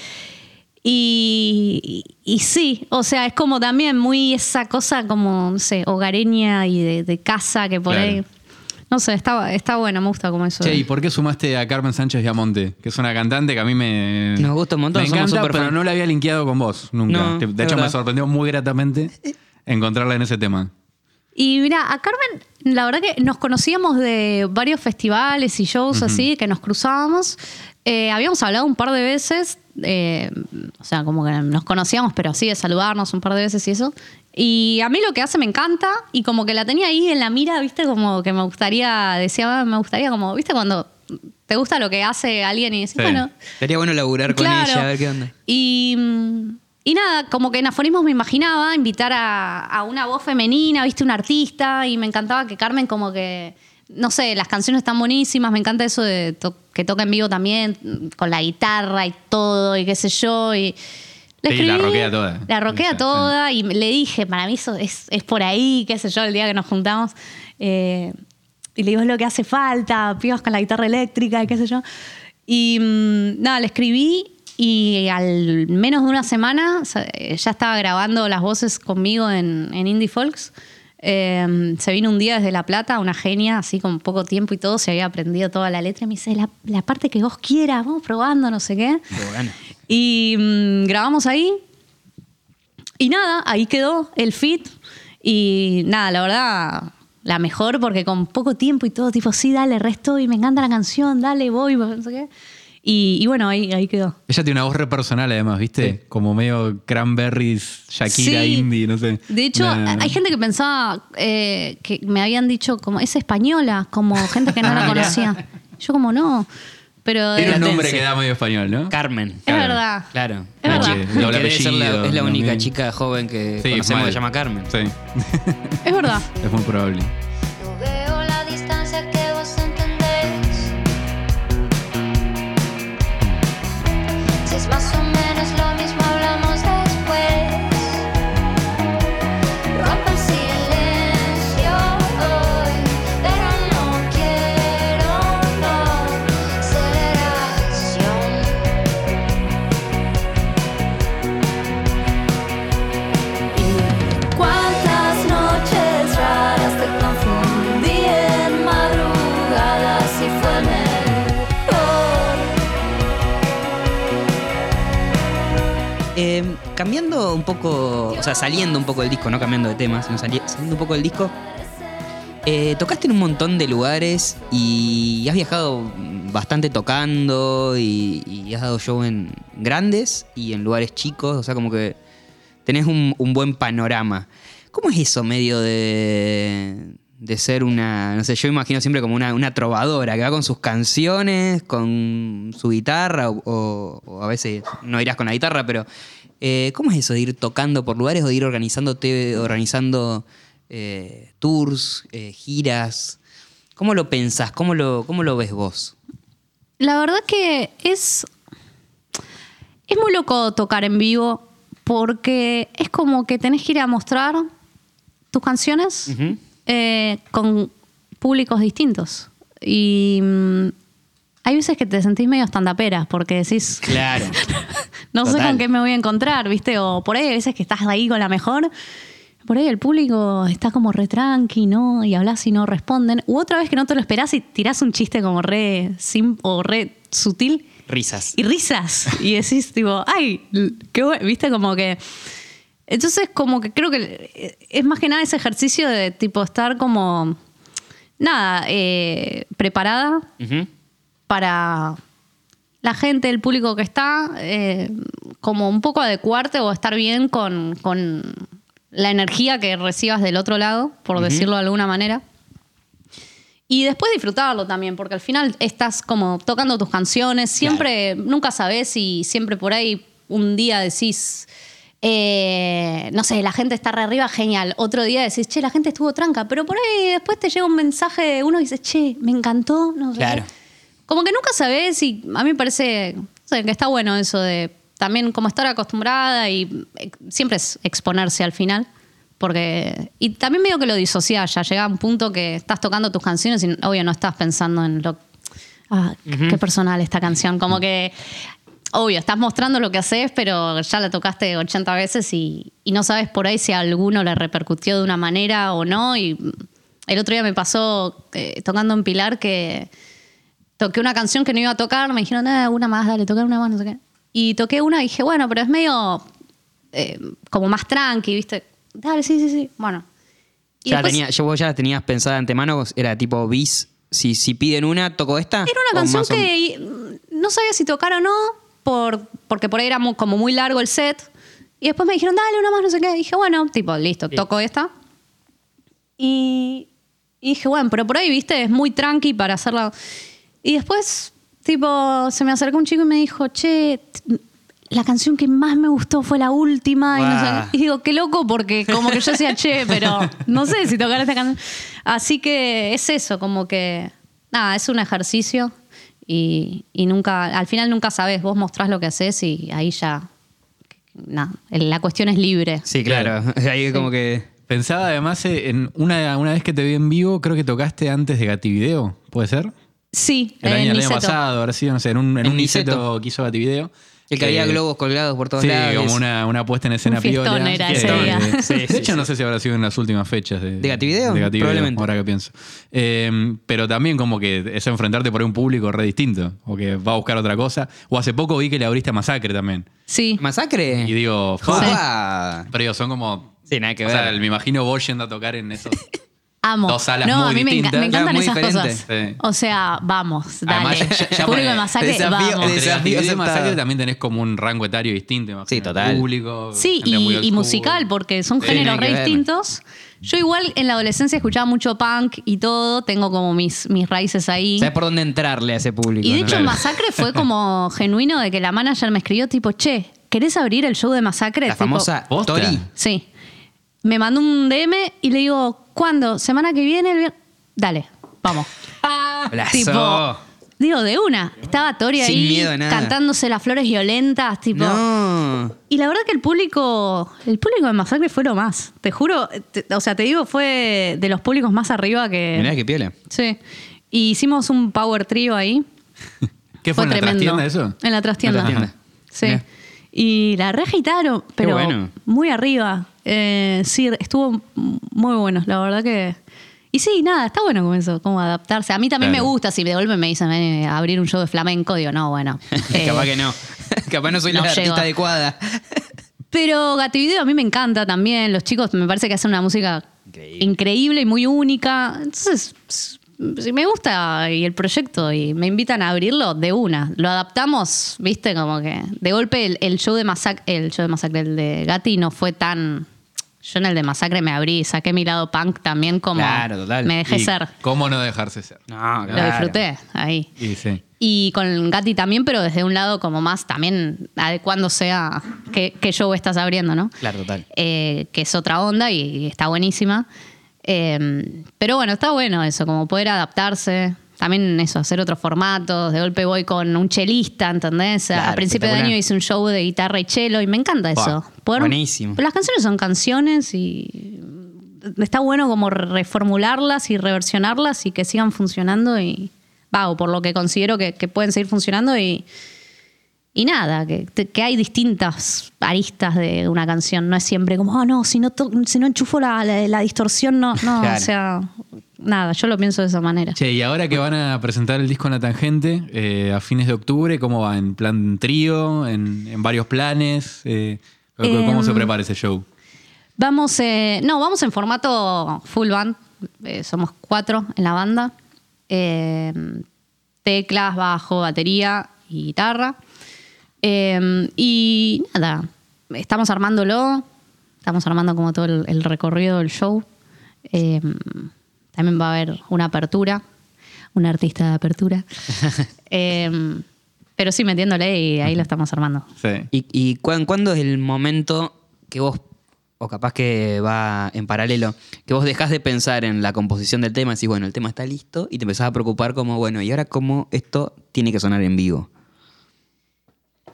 y, sí, o sea, es como también muy esa cosa como, no sé, hogareña y de, de casa que por Claro. ahí... No sé, está, está bueno, me gusta como eso. Che, ¿y por qué sumaste a Carmen Sánchez Diamonte? Que es una cantante que a mí me. Nos gusta un montón, Me encanta, pero fan. no la había linkeado con vos nunca. No, de hecho, me sorprendió muy gratamente encontrarla en ese tema. Y mira, a Carmen, la verdad que nos conocíamos de varios festivales y shows así, que nos cruzábamos. Eh, habíamos hablado un par de veces, eh, o sea, como que nos conocíamos, pero así de saludarnos un par de veces y eso. Y a mí lo que hace me encanta y como que la tenía ahí en la mira, viste, como que me gustaría, decía, "Ah, me gustaría como, viste, cuando te gusta lo que hace alguien y decís, Sí. bueno, Estaría bueno laburar con Claro. ella, a ver qué onda. y, mm, y nada, como que en aforismos me imaginaba invitar a, a una voz femenina, viste, un artista, y me encantaba que Carmen como que, no sé, las canciones están buenísimas, me encanta eso de to- que toca en vivo también, con la guitarra y todo, y qué sé yo, y... le Sí, la escribí, roquea toda. La roquea Sí, toda, y le dije, para mí eso es, es por ahí, qué sé yo, el día que nos juntamos. eh, y le digo, es lo que hace falta, pibas con la guitarra eléctrica y qué sé yo. Y mm, nada, le escribí y al menos de una semana eh, ya estaba grabando las voces conmigo en, en Indie Folks. Eh, se vino un día desde La Plata, una genia, así con poco tiempo y todo, se había aprendido toda la letra. Y me dice, la, la parte que vos quieras, vamos probando, no sé qué. Qué bueno. Y mm, grabamos ahí. Y nada, ahí quedó el fit. Y nada, la verdad, la mejor porque con poco tiempo y todo, tipo, sí, dale, resto y me encanta la canción, dale, voy, no sé qué. Y, y bueno, ahí, ahí quedó. Ella tiene una voz re personal, además, ¿viste? Como medio cranberries, Shakira, Sí. indie, no sé. De hecho, hay gente que pensaba eh, que me habían dicho como es española, como gente que no la Ah, conocía. Yo como no, pero Tiene un eh, nombre que da medio español, ¿no? Carmen. es claro. verdad. Claro. Es verdad. La- apellido, es la única también. chica joven que Sí, conocemos mal. que se llama Carmen. Sí, Es verdad. es muy probable. Cambiando un poco, o sea, saliendo un poco del disco, no cambiando de tema, sino sali- saliendo un poco del disco, eh, tocaste en un montón de lugares y has viajado bastante tocando y, has dado show en grandes y en lugares chicos, o sea, como que tenés un, buen panorama. ¿Cómo es eso medio de, de ser una, no sé, yo imagino siempre como una, una trovadora que va con sus canciones, con su guitarra, o- o a veces no irás con la guitarra, pero eh, ¿cómo es eso de ir tocando por lugares o de ir organizándote, organizando eh, tours, eh, giras? ¿Cómo lo pensás? ¿Cómo lo, ¿Cómo lo ves vos? La verdad que es. Es muy loco tocar en vivo porque es como que tenés que ir a mostrar tus canciones con públicos distintos. Y mm, hay veces que te sentís medio estandapera porque decís, Claro. no sé Total. con qué me voy a encontrar, ¿viste? O por ahí hay veces que estás ahí con la mejor. Por ahí el público está como re tranqui, ¿no? Y hablas y no responden. U otra vez que no te lo esperás y tirás un chiste como re sim o re sutil Risas. y risas. Y decís, tipo, ay, qué bueno, viste, como que. Entonces, como que creo que es más que nada ese ejercicio de tipo estar como. Nada, eh, preparada para la gente, el público que está, eh, como un poco adecuarte o estar bien con, con la energía que recibas del otro lado, por decirlo de alguna manera. Y después disfrutarlo también, porque al final estás como tocando tus canciones, siempre, nunca sabes y siempre por ahí un día decís, eh, no sé, la gente está re arriba, genial. Otro día decís, che, la gente estuvo tranca, pero por ahí después te llega un mensaje de uno y dices, che, me encantó, no sé. Claro. Como que nunca sabes y a mí me parece no sé, que está bueno eso de también como estar acostumbrada y eh, siempre es exponerse al final. Porque. Y también medio que lo disociás, ya llega un punto que estás tocando tus canciones y obvio no estás pensando en lo. Ah, qué personal esta canción. Como que. Obvio, estás mostrando lo que haces, pero ya la tocaste 80 veces y, y no sabes por ahí si a alguno le repercutió de una manera o no. Y el otro día me pasó eh, tocando en Pilar que toqué una canción que no iba a tocar, me dijeron, ah, una más, dale, tocar una más, no sé qué. Y toqué una y dije, bueno, pero es medio eh, como más tranqui, ¿viste? Dale, sí, sí, sí. Bueno. Y Ya, después- tenía, ya vos ya tenías pensada de antemano, era tipo bis, si, si piden una, ¿toco esta? Era ¿O una canción más o- que mm, no sabía si tocar o no, por, porque por ahí era mu- como muy largo el set. Y después me dijeron, dale, una más, no sé qué. Y dije, bueno, tipo, listo, toco esta. Y, y dije, bueno, pero por ahí, viste, es muy tranqui para hacerla. Y después, tipo, se me acercó un chico y me dijo, che, la canción que más me gustó fue la última. Y, no sé. Y digo, qué loco, porque como que yo decía, che, pero no sé si tocar esta canción. Así que es eso, como que, nada, es un ejercicio y, y nunca, al final nunca sabes, vos mostrás lo que haces y ahí ya, nada, la cuestión es libre. Sí, claro. Ahí como que... Pensaba además eh, en una, una vez que te vi en vivo, creo que tocaste antes de Gativideo, ¿puede ser? Sí, El, año, en el año pasado, ahora sí, no sé, en un, en En un Niceto. Que hizo Gativideo. El que había globos colgados por todos Sí, lados. como una, una puesta en escena Un piola. era Sí, ese día. Sí, de sí, hecho, sí. no sé si habrá sido en las últimas fechas de, ¿De Gativideo? De Gativideo, Probablemente. ahora que pienso. Eh, pero también como que es enfrentarte por un público re distinto, o que va a buscar otra cosa. O hace poco vi que le abriste a Masacre también. Sí. ¿Masacre? Y digo. Joda. Pero digo, son como... Sí, nada que o sea, ver. me imagino vos yendo a tocar en esos... Amo. Dos salas no, muy a mí me, enca- distintas. me encantan esas diferente. cosas. Sí. O sea, vamos, dale. Además, ya- ya Público de masacre, desafío- vamos. Entre Desafío Gativideo y aceptado. Masacre también tenés como un rango etario distinto. imagino. Sí, total. Público, Sí, gente muy y, old y school. musical, porque son Sí, géneros nada que re ver. distintos. Yo igual en la adolescencia escuchaba mucho punk y todo, tengo como mis, mis raíces ahí. ¿Sabes por dónde entrarle a ese público? Y de no? hecho, Masacre fue como genuino de que la manager me escribió tipo, che, ¿querés abrir el show de Masacre? La Tipo, famosa ¿posta? Tori. Sí. Me mandó un DM y le digo, ¿cuándo? ¿Semana que viene? El vier- Dale, vamos. Brazo. tipo, digo, de una. Estaba Tori Sin ahí miedo a nada. cantándose las flores violentas, tipo. No. Y la verdad que el público, el público de Masacre fue lo más. Te juro, te- o sea, te digo, fue de los públicos más arriba que. Mirá qué piola. Sí. Y hicimos un power trio ahí. ¿Qué fue, en la tremendo. trastienda eso? En la trastienda. En la trastienda. Sí. Mirá. Y la reagitaron, pero bueno. muy arriba. Eh, sí, estuvo muy bueno, la verdad que. Y sí, nada, está bueno como eso, como adaptarse. A mí también Claro. me gusta, si de golpe me dicen "Ven a abrir un show de flamenco, digo, no, bueno. eh, Capaz que no. Capaz no soy no la llego. artista adecuada. Pero Gativideo a mí me encanta también. Los chicos me parece que hacen una música Increíble. increíble, y muy única. Entonces, me gusta y el proyecto y me invitan a abrirlo, de una. Lo adaptamos, viste, como que de golpe el, el show de Masacre, el show de Masacre, el de Gati no fue tan. Yo en el de Masacre me abrí, saqué mi lado punk también como Claro, total. me dejé Y ser. ¿Cómo no dejarse ser? No, Lo claro. disfruté ahí. Y sí. Y con Gati también, pero desde un lado como más también adecuándose a qué, qué show estás abriendo, ¿no? Claro, total. Eh, que es otra onda y, y está buenísima. Eh, pero bueno, está bueno eso, como poder adaptarse. También eso, hacer otros formatos. De golpe voy con un chelista, ¿entendés? a Claro, principio de año hice un show de guitarra y chelo y me encanta eso. Buenísimo. Las canciones son canciones y está bueno como reformularlas y reversionarlas y que sigan funcionando y va, o por lo que considero que, que pueden seguir funcionando y, y nada, que, que hay distintas aristas de una canción, no es siempre como, oh no, si no, si no enchufo la, la- la distorsión, no, no, Claro. o sea, nada, yo lo pienso de esa manera. Che, y ahora que van a presentar el disco en la tangente eh, a fines de octubre, ¿cómo va? ¿En plan trío? ¿En, en varios planes? Eh, ¿Cómo se Em, prepara ese show? Vamos, eh, no, vamos en formato full band. Somos cuatro en la banda. Eh, teclas, bajo, batería y guitarra. Eh, y nada, estamos armándolo. Estamos armando como todo el, el recorrido del show. Eh, también va a haber una apertura, un artista de apertura. Eh, pero sí, metiéndole y ahí lo estamos armando. Sí. ¿Y, y cuán- cuándo es el momento que vos, o capaz que va en paralelo, que vos dejás de pensar en la composición del tema y decís, bueno, el tema está listo y te empezás a preocupar como, bueno, ¿y ahora cómo esto tiene que sonar en vivo?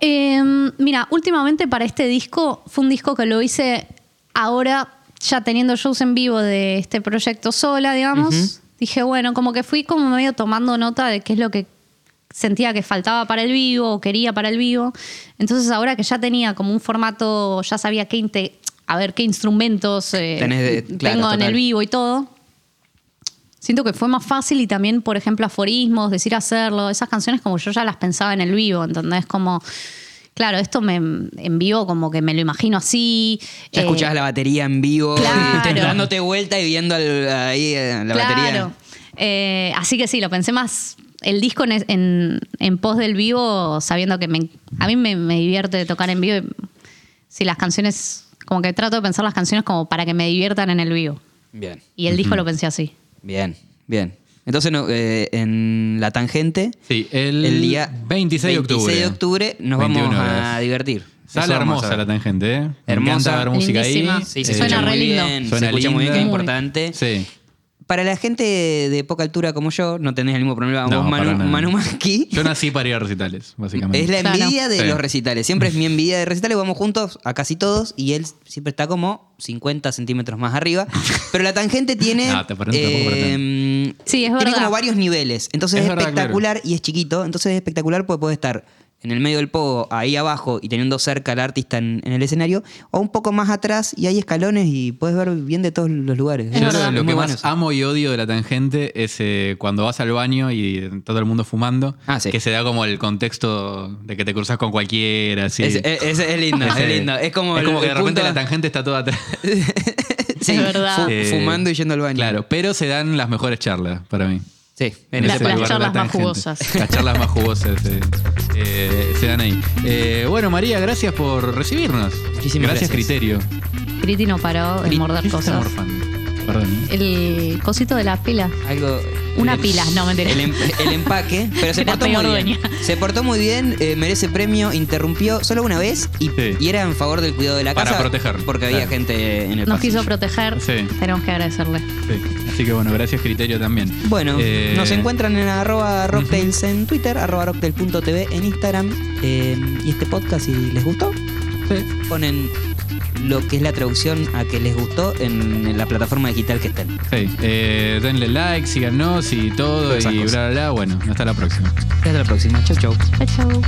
Eh, mira, últimamente para este disco fue un disco que lo hice ahora ya teniendo shows en vivo de este proyecto sola, digamos. Dije, bueno, como que fui como medio tomando nota de qué es lo que sentía que faltaba para el vivo o quería para el vivo. Entonces ahora que ya tenía como un formato, ya sabía qué a ver qué instrumentos eh, claro, tengo en total. el vivo y todo. Siento que fue más fácil y también, por ejemplo, aforismos, decir hacerlo, esas canciones como yo ya las pensaba en el vivo, ¿entendés? Como, claro, esto me, en vivo como que me lo imagino así. Ya eh, escuchabas la batería en vivo, claro. y te- dándote vuelta y viendo al- ahí eh, la batería. Claro. Eh, así que sí, lo pensé más el disco en, en, en pos del vivo, sabiendo que me- a mí me, me divierte tocar en vivo. y Si las canciones, como que trato de pensar las canciones como para que me diviertan en el vivo. Bien, Y el disco lo pensé así. bien, bien. Entonces, no, eh, en la tangente, Sí, el, el día 26 de octubre. 26 de octubre nos 21 vamos a divertir. Sale hermosa la tangente, ¿eh? Me Hermosa. encanta ver música Lindísima. ahí. Sí, se Eh, Suena escucha muy re lindo. bien, Suena se escucha muy bien, que es importante. Sí. Para la gente de poca altura como yo, no tenés el mismo problema. No, Vos, Manu. Manu Manqui, Yo nací para ir a recitales, básicamente. es la Claro. envidia de Sí. los recitales. Siempre es mi envidia de recitales. Vamos juntos a casi todos y él siempre está como 50 centímetros más arriba. Pero la tangente tiene. No, te parece tampoco para eh, Sí, es Tiene verdad. como varios niveles. Entonces Es es, verdad, espectacular y es chiquito. Entonces es espectacular porque puede estar en el medio del pogo, ahí abajo y teniendo cerca al artista en, en el escenario, o un poco más atrás y hay escalones y puedes ver bien de todos los lugares. Es Yo verdad. lo, que más eso. amo y odio de la tangente es eh, cuando vas al baño y todo el mundo fumando, Ah, sí. que se da como el contexto de que te cruzas con cualquiera. Así. Es, es- es- es lindo, es lindo. Es como, es el- como que de repente punto- la tangente está toda atrás. Sí, Es verdad. fu- Eh, fumando y yendo al baño. Claro, pero se dan las mejores charlas para mí. Sí, en La- ese las lugar de la charlas más tangente. jugosas. Las charlas más jugosas eh, eh, se dan ahí. Eh, bueno, María, gracias por recibirnos. Muchísimas gracias. Criterio. Criti no paró de Cri- morder ¿qué estás cosas. morfando? Perdón. ¿eh? El cosito de la pila. Algo. Una el- pila, no, mentira. El, em- el empaque, pero se portó muy bien. Se portó muy bien, eh, merece premio, interrumpió solo una vez y, Sí. y era en favor del cuidado de la Para casa. proteger, Porque había claro. gente en el Nos pasillo. quiso proteger. Sí. Tenemos que agradecerle. Sí. Así que bueno, gracias Criterio también. Bueno, Eh, nos encuentran en arroba rocktails en Twitter, arroba rocktail.tv en Instagram. eh, y este podcast, si les gustó, ponen lo que es la traducción a que les gustó en, en la plataforma digital que estén. Sí, eh, denle like, síganos y todo esas y cosas. bla bla bla. Bueno, hasta la próxima. Hasta la próxima. Chau, chau. Chau, chau.